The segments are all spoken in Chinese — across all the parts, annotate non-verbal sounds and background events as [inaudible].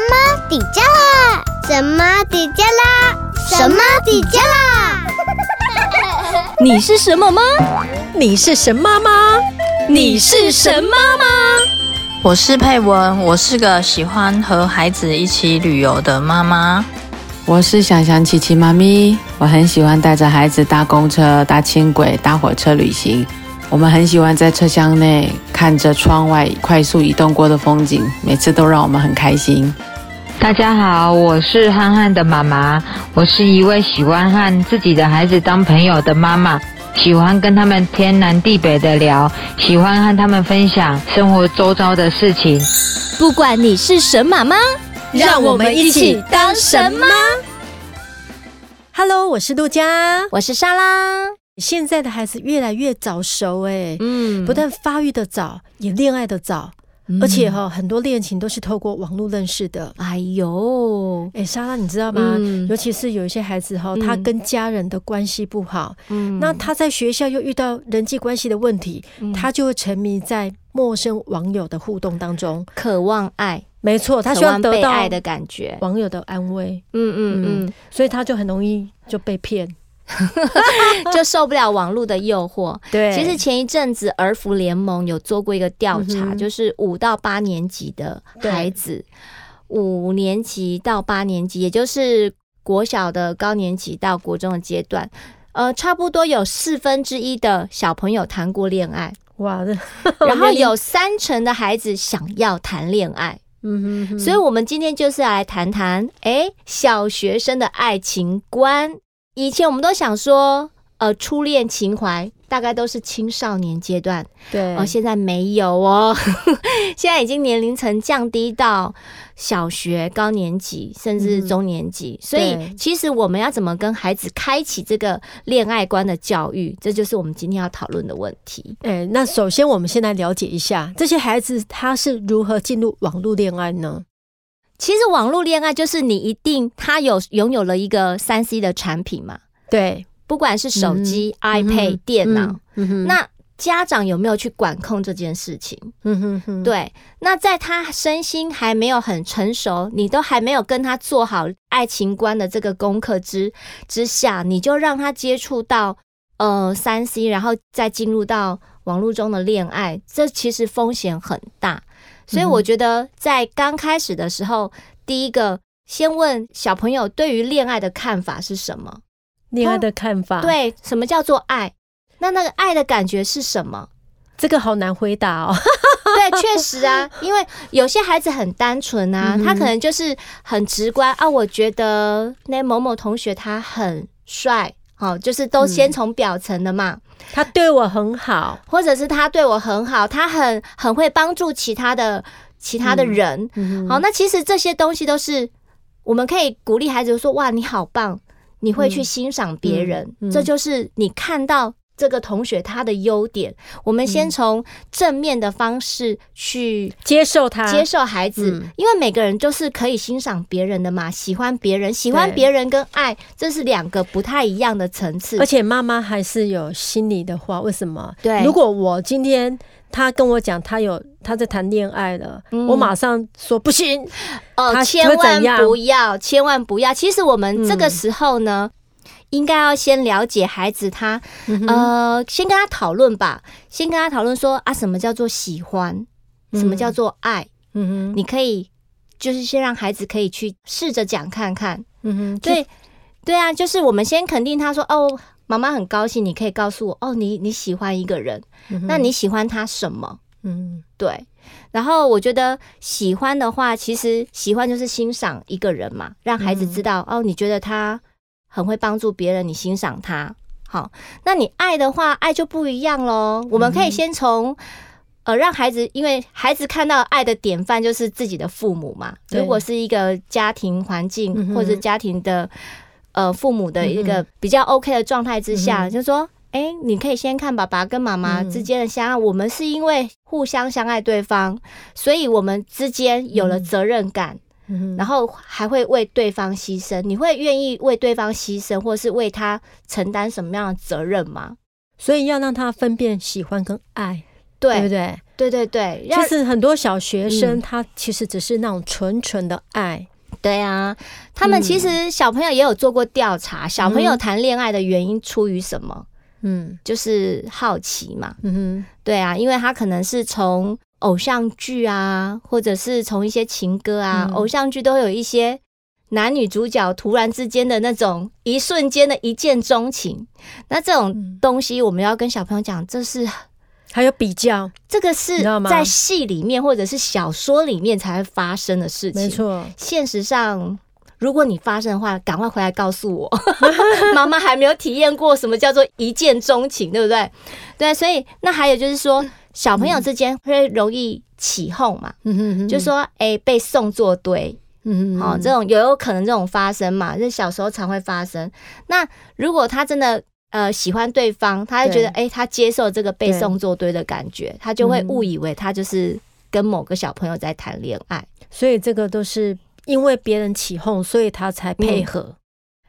么底加啦？什么底加啦？什么底加啦？[laughs] 你是什么吗？你是神妈吗？你是神妈吗？我是佩文，我是个喜欢和孩子一起旅游的妈妈。我是想想琪琪妈咪，我很喜欢带着孩子搭公车、搭轻轨、搭火车旅行。我们很喜欢在车厢内看着窗外快速移动过的风景，每次都让我们很开心。大家好，我是憨憨的妈妈，我是一位喜欢和自己的孩子当朋友的妈妈，喜欢跟他们天南地北的聊，喜欢和他们分享生活周遭的事情。不管你是神妈妈，让我们一起当神妈。Hello，我是杜佳，我是莎拉。现在的孩子越来越早熟，哎，嗯，不但发育的早，也恋爱的早，嗯、而且哈，很多恋情都是透过网络认识的。哎呦，哎，莎拉，你知道吗？嗯、尤其是有一些孩子哈，他跟家人的关系不好，嗯，那他在学校又遇到人际关系的问题，嗯、他就会沉迷在陌生网友的互动当中，渴望爱。没错，他希望得到爱的感觉，网友的安慰。嗯嗯嗯，嗯，所以他就很容易就被骗。[laughs] 就受不了网络的诱惑。对，其实前一阵子儿福联盟有做过一个调查，嗯、就是五到八年级的孩子，五年级到八年级，也就是国小的高年级到国中的阶段，呃，差不多有四分之一的小朋友谈过恋爱。哇，[laughs] 然后有三成的孩子想要谈恋爱。嗯哼，所以我们今天就是来谈谈，哎，小学生的爱情观。以前我们都想说，呃，初恋情怀大概都是青少年阶段，对，哦，现在没有哦，[laughs] 现在已经年龄层降低到小学高年级，甚至中年级，嗯、所以其实我们要怎么跟孩子开启这个恋爱观的教育，这就是我们今天要讨论的问题。哎，那首先我们先来了解一下这些孩子他是如何进入网络恋爱呢？其实网络恋爱就是你一定他有拥有了一个三 C 的产品嘛，对，不管是手机、嗯、iPad、嗯、电脑，那家长有没有去管控这件事情？嗯哼哼，对，那在他身心还没有很成熟，你都还没有跟他做好爱情观的这个功课之之下，你就让他接触到呃三 C，然后再进入到网络中的恋爱，这其实风险很大。所以我觉得，在刚开始的时候，第一个先问小朋友对于恋爱的看法是什么？恋爱的看法，对，什么叫做爱？那那个爱的感觉是什么？这个好难回答哦。[laughs] 对，确实啊，因为有些孩子很单纯啊，他可能就是很直观啊，我觉得那某某同学他很帅。好，就是都先从表层的嘛。他对我很好，或者是他对我很好，他很很会帮助其他的其他的人。好，那其实这些东西都是我们可以鼓励孩子说：“哇，你好棒，你会去欣赏别人。”这就是你看到。这个同学他的优点，我们先从正面的方式去接受他，接受孩子，因为每个人就是可以欣赏别人的嘛，喜欢别人，喜欢别人跟爱，这是两个不太一样的层次。而且妈妈还是有心里的话，为什么？对，如果我今天他跟我讲他有他在谈恋爱了，我马上说不行，哦，千万不要，千万不要。其实我们这个时候呢。应该要先了解孩子他，嗯、呃，先跟他讨论吧，先跟他讨论说啊，什么叫做喜欢，什么叫做爱，嗯哼，你可以就是先让孩子可以去试着讲看看，嗯哼，对，对啊，就是我们先肯定他说，哦，妈妈很高兴，你可以告诉我，哦，你你喜欢一个人，嗯、那你喜欢他什么？嗯，对，然后我觉得喜欢的话，其实喜欢就是欣赏一个人嘛，让孩子知道，嗯、哦，你觉得他。很会帮助别人，你欣赏他，好，那你爱的话，爱就不一样喽。我们可以先从呃，让孩子，因为孩子看到爱的典范就是自己的父母嘛。如果是一个家庭环境或者家庭的呃父母的一个比较 OK 的状态之下，就说，哎，你可以先看爸爸跟妈妈之间的相爱。我们是因为互相相爱对方，所以我们之间有了责任感。然后还会为对方牺牲，你会愿意为对方牺牲，或是为他承担什么样的责任吗？所以要让他分辨喜欢跟爱，对，对不对？对对对，其实很多小学生他其实只是那种纯纯的爱。对啊，他们其实小朋友也有做过调查，嗯、小朋友谈恋爱的原因出于什么？嗯，就是好奇嘛。嗯哼，对啊，因为他可能是从偶像剧啊，或者是从一些情歌啊，嗯、偶像剧都会有一些男女主角突然之间的那种一瞬间的一见钟情。那这种东西，我们要跟小朋友讲，这是。还有比较，这个是在戏里面或者是小说里面才会发生的事情。没错，现实上，如果你发生的话，赶快回来告诉我。[laughs] 妈妈还没有体验过什么叫做一见钟情，对不对？对，所以那还有就是说，小朋友之间会容易起哄嘛。嗯就说哎、欸，被送作堆。嗯好，这种也有可能这种发生嘛，就是小时候常会发生。那如果他真的。呃，喜欢对方，他就觉得，哎、欸，他接受这个被送作堆的感觉，他就会误以为他就是跟某个小朋友在谈恋爱，所以这个都是因为别人起哄，所以他才配合。嗯、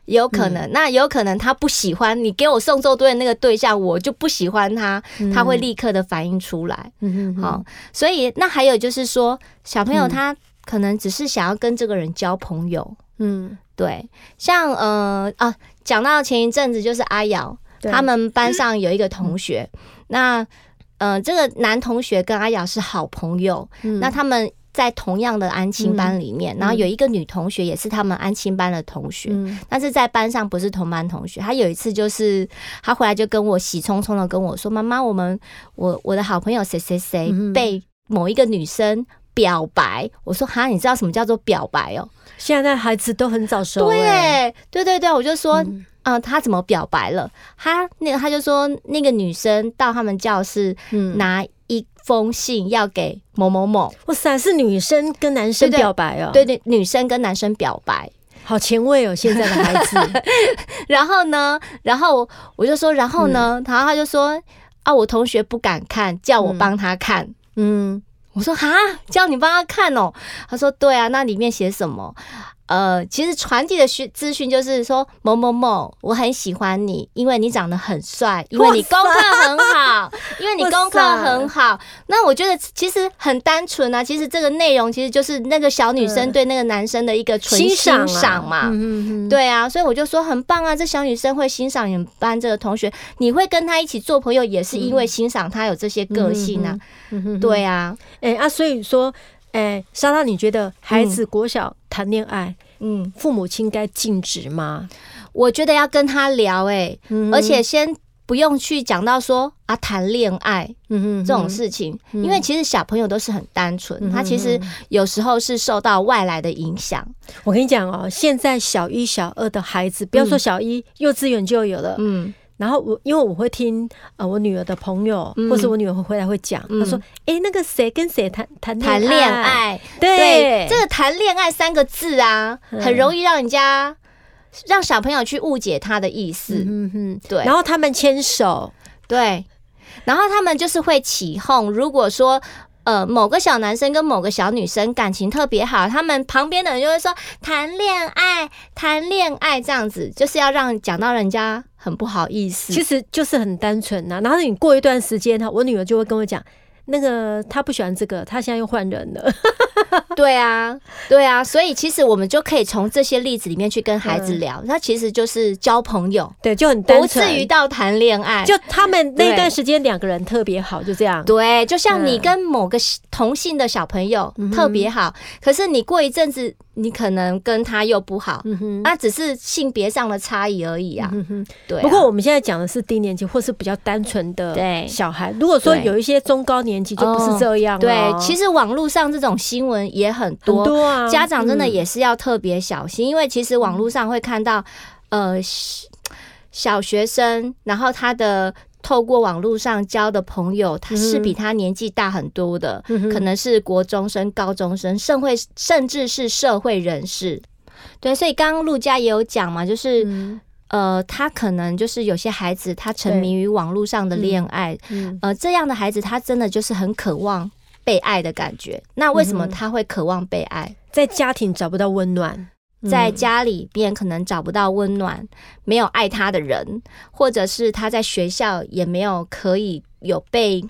有可能，嗯、那有可能他不喜欢你给我送作堆的那个对象，我就不喜欢他，他会立刻的反应出来。嗯哼，好，所以那还有就是说，小朋友他可能只是想要跟这个人交朋友。嗯，对，像呃啊。讲到前一阵子，就是阿瑶，他们班上有一个同学，嗯、那呃，这个男同学跟阿瑶是好朋友，嗯、那他们在同样的安亲班里面，嗯、然后有一个女同学也是他们安亲班的同学，嗯、但是在班上不是同班同学。她有一次就是她回来就跟我喜冲冲的跟我说：“妈妈，我们我我的好朋友谁谁谁被某一个女生表白。嗯”我说：“哈，你知道什么叫做表白哦？”现在孩子都很早熟。对，对对对，我就说，嗯、呃，他怎么表白了？他那个他就说，那个女生到他们教室，拿一封信要给某某某。哇塞，是女生跟男生表白哦？对对，女生跟男生表白，好前卫哦，现在的孩子。[laughs] 然后呢，然后我就说，然后呢，然后他就说，啊，我同学不敢看，叫我帮他看。嗯。嗯我说哈，叫你帮他看哦。他说对啊，那里面写什么？呃，其实传递的讯资讯就是说某某某，我很喜欢你，因为你长得很帅，因为你功课很好，因为你功课很好。那我觉得其实很单纯啊，其实这个内容其实就是那个小女生对那个男生的一个纯欣赏嘛。对啊，所以我就说很棒啊，这小女生会欣赏你们班这个同学，你会跟她一起做朋友，也是因为欣赏她有这些个性啊。对啊，哎啊，所以说。哎，莎拉，你觉得孩子国小谈恋爱，嗯，父母亲该禁止吗？我觉得要跟他聊，哎，而且先不用去讲到说啊谈恋爱，嗯哼，这种事情，因为其实小朋友都是很单纯，他其实有时候是受到外来的影响。我跟你讲哦，现在小一、小二的孩子，不要说小一，幼稚园就有了，嗯。然后我因为我会听呃我女儿的朋友，或是我女儿会回来会讲，她说：“哎，那个谁跟谁谈谈谈恋爱？对，这个谈恋爱三个字啊，很容易让人家让小朋友去误解他的意思。嗯哼，对。然后他们牵手，对，然后他们就是会起哄。如果说呃某个小男生跟某个小女生感情特别好，他们旁边的人就会说谈恋爱，谈恋爱这样子，就是要让讲到人家。很不好意思，其实就是很单纯呐。然后你过一段时间，他我女儿就会跟我讲，那个他不喜欢这个，他现在又换人了。[laughs] 对啊，对啊，所以其实我们就可以从这些例子里面去跟孩子聊，那其实就是交朋友，对，就很单纯，不至于到谈恋爱。就他们那段时间两个人特别好，就这样。对，就像你跟某个同性的小朋友特别好，可是你过一阵子。你可能跟他又不好，那、嗯哼啊、只是性别上的差异而已啊。对啊。不过我们现在讲的是低年级或是比较单纯的小孩。如果说有一些中高年级就不是这样、哦。对，其实网络上这种新闻也很多，很多啊。家长真的也是要特别小心，嗯、因为其实网络上会看到，呃，小学生，然后他的。透过网络上交的朋友，他是比他年纪大很多的，嗯、可能是国中生、高中生、甚会甚至是社会人士。对，所以刚刚陆家也有讲嘛，就是、嗯、呃，他可能就是有些孩子，他沉迷于网络上的恋爱，嗯嗯、呃，这样的孩子，他真的就是很渴望被爱的感觉。那为什么他会渴望被爱？在家庭找不到温暖。在家里边可能找不到温暖，没有爱他的人，或者是他在学校也没有可以有被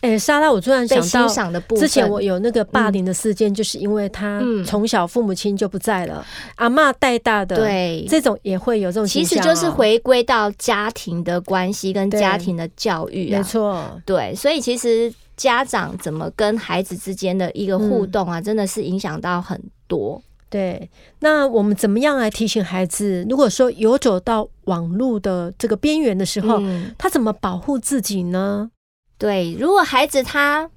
哎、欸，莎拉，我突然想到，之前我有那个霸凌的事件，就是因为他从小父母亲就不在了，嗯、阿嬷带大的，对，这种也会有这种、喔，其实就是回归到家庭的关系跟家庭的教育啊，没错，对，所以其实家长怎么跟孩子之间的一个互动啊，嗯、真的是影响到很多。对，那我们怎么样来提醒孩子？如果说游走到网络的这个边缘的时候，嗯、他怎么保护自己呢？对，如果孩子他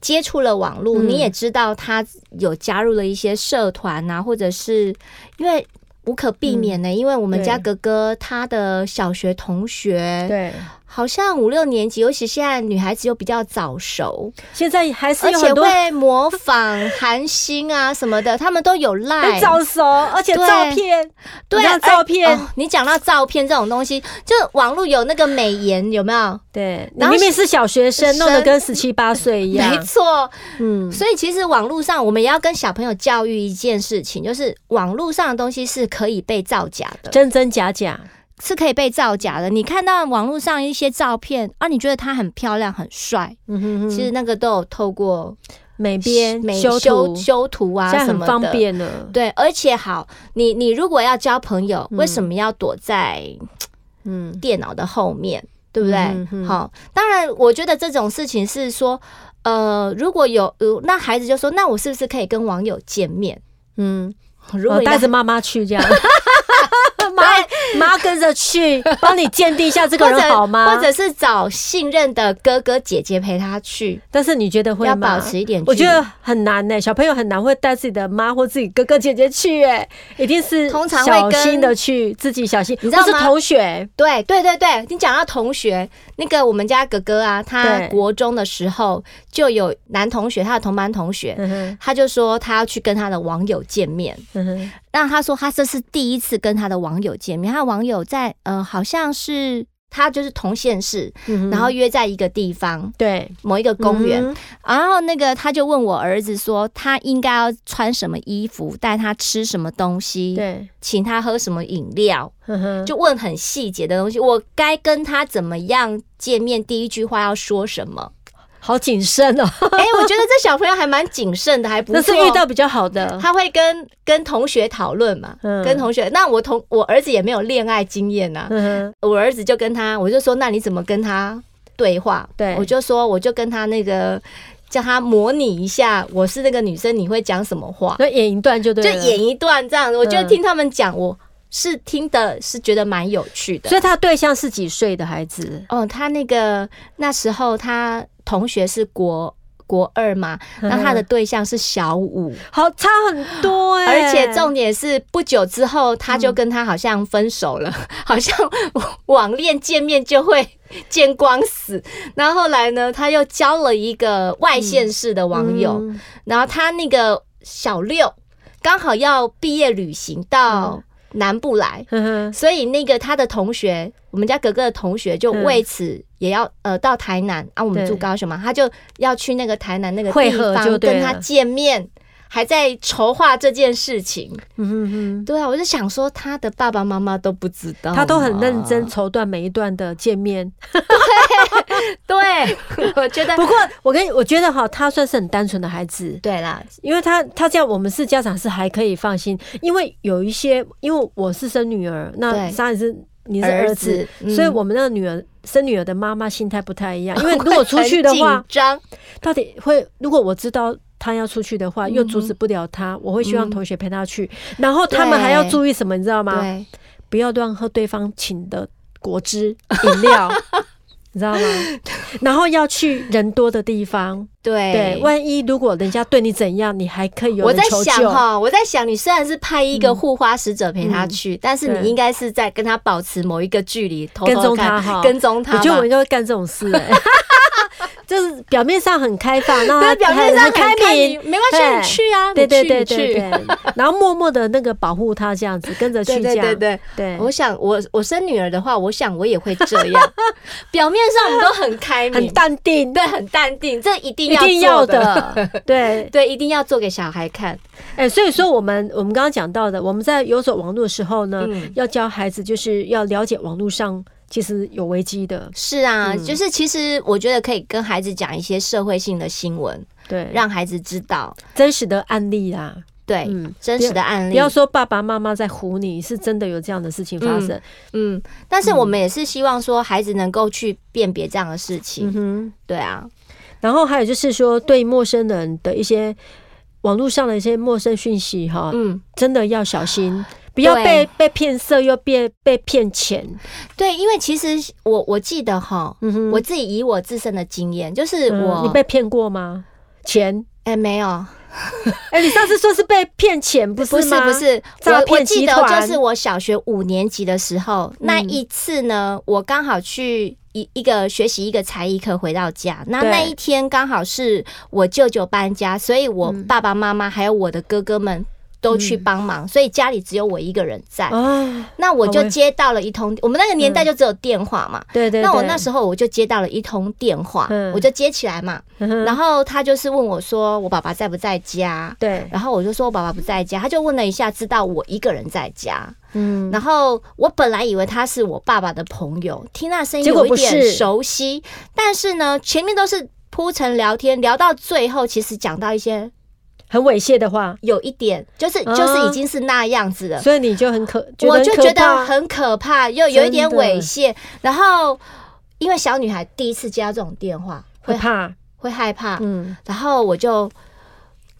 接触了网络，嗯、你也知道他有加入了一些社团啊，或者是因为无可避免的，嗯、因为我们家哥哥他的小学同学，对。好像五六年级，尤其现在女孩子又比较早熟，现在还是有很多会模仿韩星啊什么的，[laughs] 他们都有赖早熟，而且照片，对，对照片。哦、你讲到照片这种东西，就网络有那个美颜，有没有？对，然后明明是小学生，弄得跟十七八岁一样，没错。嗯，所以其实网络上我们也要跟小朋友教育一件事情，就是网络上的东西是可以被造假的，真真假假。是可以被造假的。你看到网络上一些照片啊，你觉得他很漂亮、很帅，嗯哼哼，其实那个都有透过美编、美修图、修图啊什么的，很方便了。对，而且好，你你如果要交朋友，为什么要躲在嗯电脑的后面，嗯、对不对？好，当然，我觉得这种事情是说，呃，如果有呃，那孩子就说，那我是不是可以跟网友见面？嗯，如果带着妈妈去这样。[laughs] [laughs] 妈妈跟着去帮你鉴定一下这个人好吗？或者是找信任的哥哥姐姐陪他去。但是你觉得会吗？要保持一点，我觉得很难呢、欸。小朋友很难会带自己的妈或自己哥哥姐姐去、欸，哎，一定是通常小心的去，自己小心。你知道吗？是同学，对对对对，你讲到同学，那个我们家哥哥啊，他国中的时候就有男同学，他的同班同学，他就说他要去跟他的网友见面。让他说他这是第一次跟他的网友见面，他的网友在呃，好像是他就是同县市，嗯、然后约在一个地方，对，某一个公园，嗯、然后那个他就问我儿子说，他应该要穿什么衣服，带他吃什么东西，对，请他喝什么饮料，就问很细节的东西，我该跟他怎么样见面，第一句话要说什么。好谨慎哦！哎、欸，我觉得这小朋友还蛮谨慎的，还不错。那是遇到比较好的，他会跟跟同学讨论嘛，嗯、跟同学。那我同我儿子也没有恋爱经验呐、啊，嗯、我儿子就跟他，我就说，那你怎么跟他对话？对，我就说，我就跟他那个叫他模拟一下，我是那个女生，你会讲什么话？就演一段就对，就演一段这样子。我就听他们讲，我是听的是觉得蛮有趣的。所以他对象是几岁的孩子？哦，他那个那时候他。同学是国国二嘛，那他的对象是小五，好差很多哎、欸！而且重点是不久之后他就跟他好像分手了，嗯、[laughs] 好像网恋见面就会见光死。然后后来呢，他又交了一个外县市的网友，嗯嗯、然后他那个小六刚好要毕业旅行到南部来，嗯、所以那个他的同学，我们家格格的同学就为此。也要呃到台南。啊，我们住高雄嘛，他就要去那个台南那个地方跟他见面，还在筹划这件事情。嗯哼哼，对啊，我就想说他的爸爸妈妈都不知道，他都很认真筹断每一段的见面。对，对，[laughs] 我觉得。不过我跟我觉得哈，他算是很单纯的孩子。对啦，因为他他这样，我们是家长是还可以放心，因为有一些，因为我是生女儿，那莎也是。你是儿子，儿子嗯、所以我们那个女儿生女儿的妈妈心态不太一样，因为 [laughs] 如果出去的话，到底会如果我知道她要出去的话，又阻止不了他，我会希望同学陪他去，嗯、然后他们还要注意什么，你知道吗？不要乱喝对方请的果汁饮料。[laughs] 你知道吗？然后要去人多的地方，对对，万一如果人家对你怎样，你还可以。我在想哈，我在想，你虽然是派一个护花使者陪他去，嗯、但是你应该是在跟他保持某一个距离，偷偷跟踪他哈，跟踪他。我觉得我应该会干这种事、欸。[laughs] [laughs] 就是表面上很开放，那表面上很开明，没关系，你去啊，对对对对对，[laughs] 然后默默的那个保护他，这样子跟着去，这样。对对对。我想我我生女儿的话，我想我也会这样。表面上我们都很开明，很淡定，对，很淡定，这一定一定要的，[laughs] 对。对，一定要做给小孩看。哎，所以说我们我们刚刚讲到的，我们在有所网络的时候呢，要教孩子就是要了解网络上其实有危机的。是啊，嗯、就是其实我觉得可以跟孩子讲一些社会性的新闻，对，让孩子知道真实的案例啊。对，嗯，真实的案例，不要说爸爸妈妈在唬你，是真的有这样的事情发生。嗯，嗯，但是我们也是希望说孩子能够去辨别这样的事情。嗯哼，对啊。然后还有就是说，对陌生人的一些网络上的一些陌生讯息，哈，嗯，真的要小心，不要被被骗色，又被被骗钱。对，因为其实我我记得哈，我自己以我自身的经验，就是我，你被骗过吗？钱？哎，没有。[laughs] 哎，你上次说是被骗钱，不是吗？不是不是，我我记得就是我小学五年级的时候，那一次呢，我刚好去一一个学习一个才艺课，回到家，那那一天刚好是我舅舅搬家，所以我爸爸妈妈还有我的哥哥们。都去帮忙，嗯、所以家里只有我一个人在。哦、那我就接到了一通，我们那个年代就只有电话嘛。对对、嗯。那我那时候我就接到了一通电话，嗯、我就接起来嘛。嗯、然后他就是问我说：“我爸爸在不在家？”对。然后我就说：“我爸爸不在家。”他就问了一下，知道我一个人在家。嗯。然后我本来以为他是我爸爸的朋友，听那声音有一点熟悉，但是呢，前面都是铺陈聊天，聊到最后，其实讲到一些。很猥亵的话，有一点就是就是已经是那样子了，所以你就很可，我就觉得很可怕，又有一点猥亵。然后因为小女孩第一次接到这种电话，会怕，会害怕。嗯，然后我就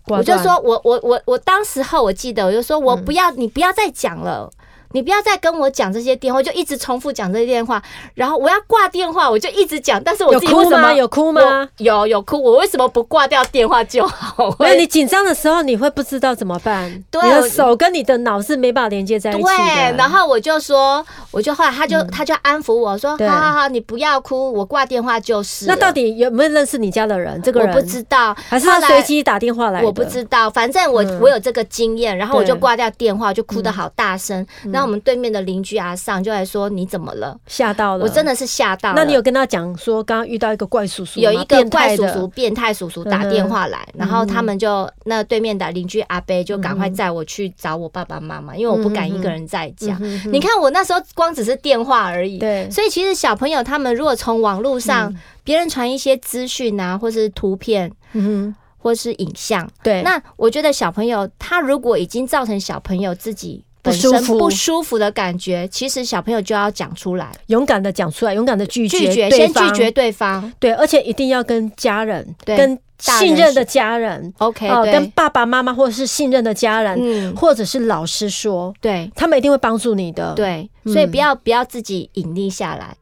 我就说我我我我当时候我记得我就说我不要你不要再讲了。你不要再跟我讲这些电话，就一直重复讲这些电话，然后我要挂电话，我就一直讲。但是我自己为什么有哭吗？有哭吗？有有哭。我为什么不挂掉电话就好？那你紧张的时候，你会不知道怎么办？对，你的手跟你的脑是没办法连接在一起的。对，然后我就说，我就后来他就他就安抚我说，好好好，你不要哭，我挂电话就是。那到底有没有认识你家的人？这个人我不知道，还是他随机打电话来？我不知道，反正我我有这个经验，然后我就挂掉电话，就哭得好大声。然后我们对面的邻居阿尚就来说，你怎么了？吓到了，我真的是吓到了。那你有跟他讲说，刚刚遇到一个怪叔叔，有一个怪叔叔、变态叔叔打电话来，然后他们就那对面的邻居阿伯就赶快载我去找我爸爸妈妈，因为我不敢一个人在家。你看我那时候光只是电话而已，对。所以其实小朋友他们如果从网络上别人传一些资讯啊，或是图片，嗯，或是影像，对，那我觉得小朋友他如果已经造成小朋友自己。不舒服，不舒服的感觉，其实小朋友就要讲出来，勇敢的讲出来，勇敢的拒绝，拒绝，先拒绝对方，对，而且一定要跟家人，跟信任的家人，OK，跟爸爸妈妈或者是信任的家人，或者是老师说，对，他们一定会帮助你的，对，所以不要不要自己隐匿下来。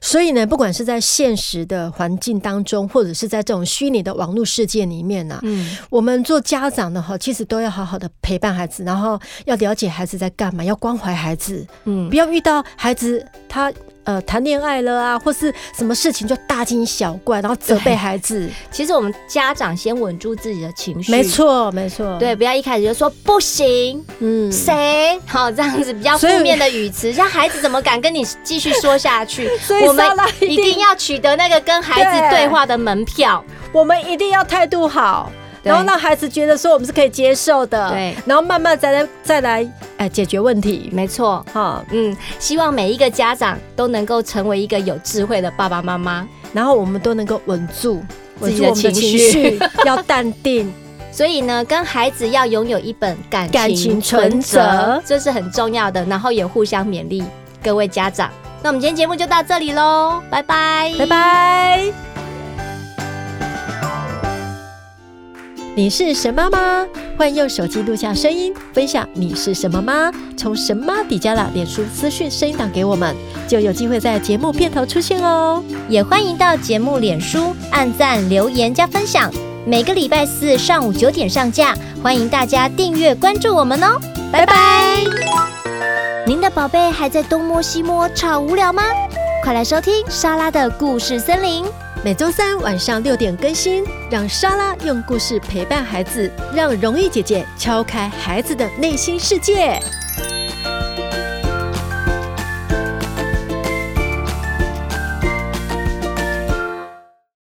所以呢，不管是在现实的环境当中，或者是在这种虚拟的网络世界里面呢、啊，嗯，我们做家长的哈，其实都要好好的陪伴孩子，然后要了解孩子在干嘛，要关怀孩子，嗯，不要遇到孩子他。呃，谈恋爱了啊，或是什么事情就大惊小怪，然后责备孩子。其实我们家长先稳住自己的情绪，没错，没错。对，不要一开始就说不行，嗯，谁好这样子比较负面的语词，像孩子怎么敢跟你继续说下去？[laughs] 所以我们一定要取得那个跟孩子对话的门票，我们一定要态度好。然后让孩子觉得说我们是可以接受的，对，然后慢慢再来再来哎解决问题，没错哈，嗯，希望每一个家长都能够成为一个有智慧的爸爸妈妈，然后我们都能够稳住自己的情绪，[laughs] 要淡定。[laughs] 所以呢，跟孩子要拥有一本感情存折，这是很重要的。然后也互相勉励，各位家长。那我们今天节目就到这里喽，拜拜，拜拜。你是神妈吗？欢迎用手机录下声音，分享你是什么吗？从神妈底加了脸书私讯声音档给我们，就有机会在节目片头出现哦。也欢迎到节目脸书按赞、留言加分享。每个礼拜四上午九点上架，欢迎大家订阅关注我们哦。拜拜。您的宝贝还在东摸西摸超无聊吗？快来收听莎拉的故事森林。每周三晚上六点更新，让莎拉用故事陪伴孩子，让荣誉姐姐敲开孩子的内心世界。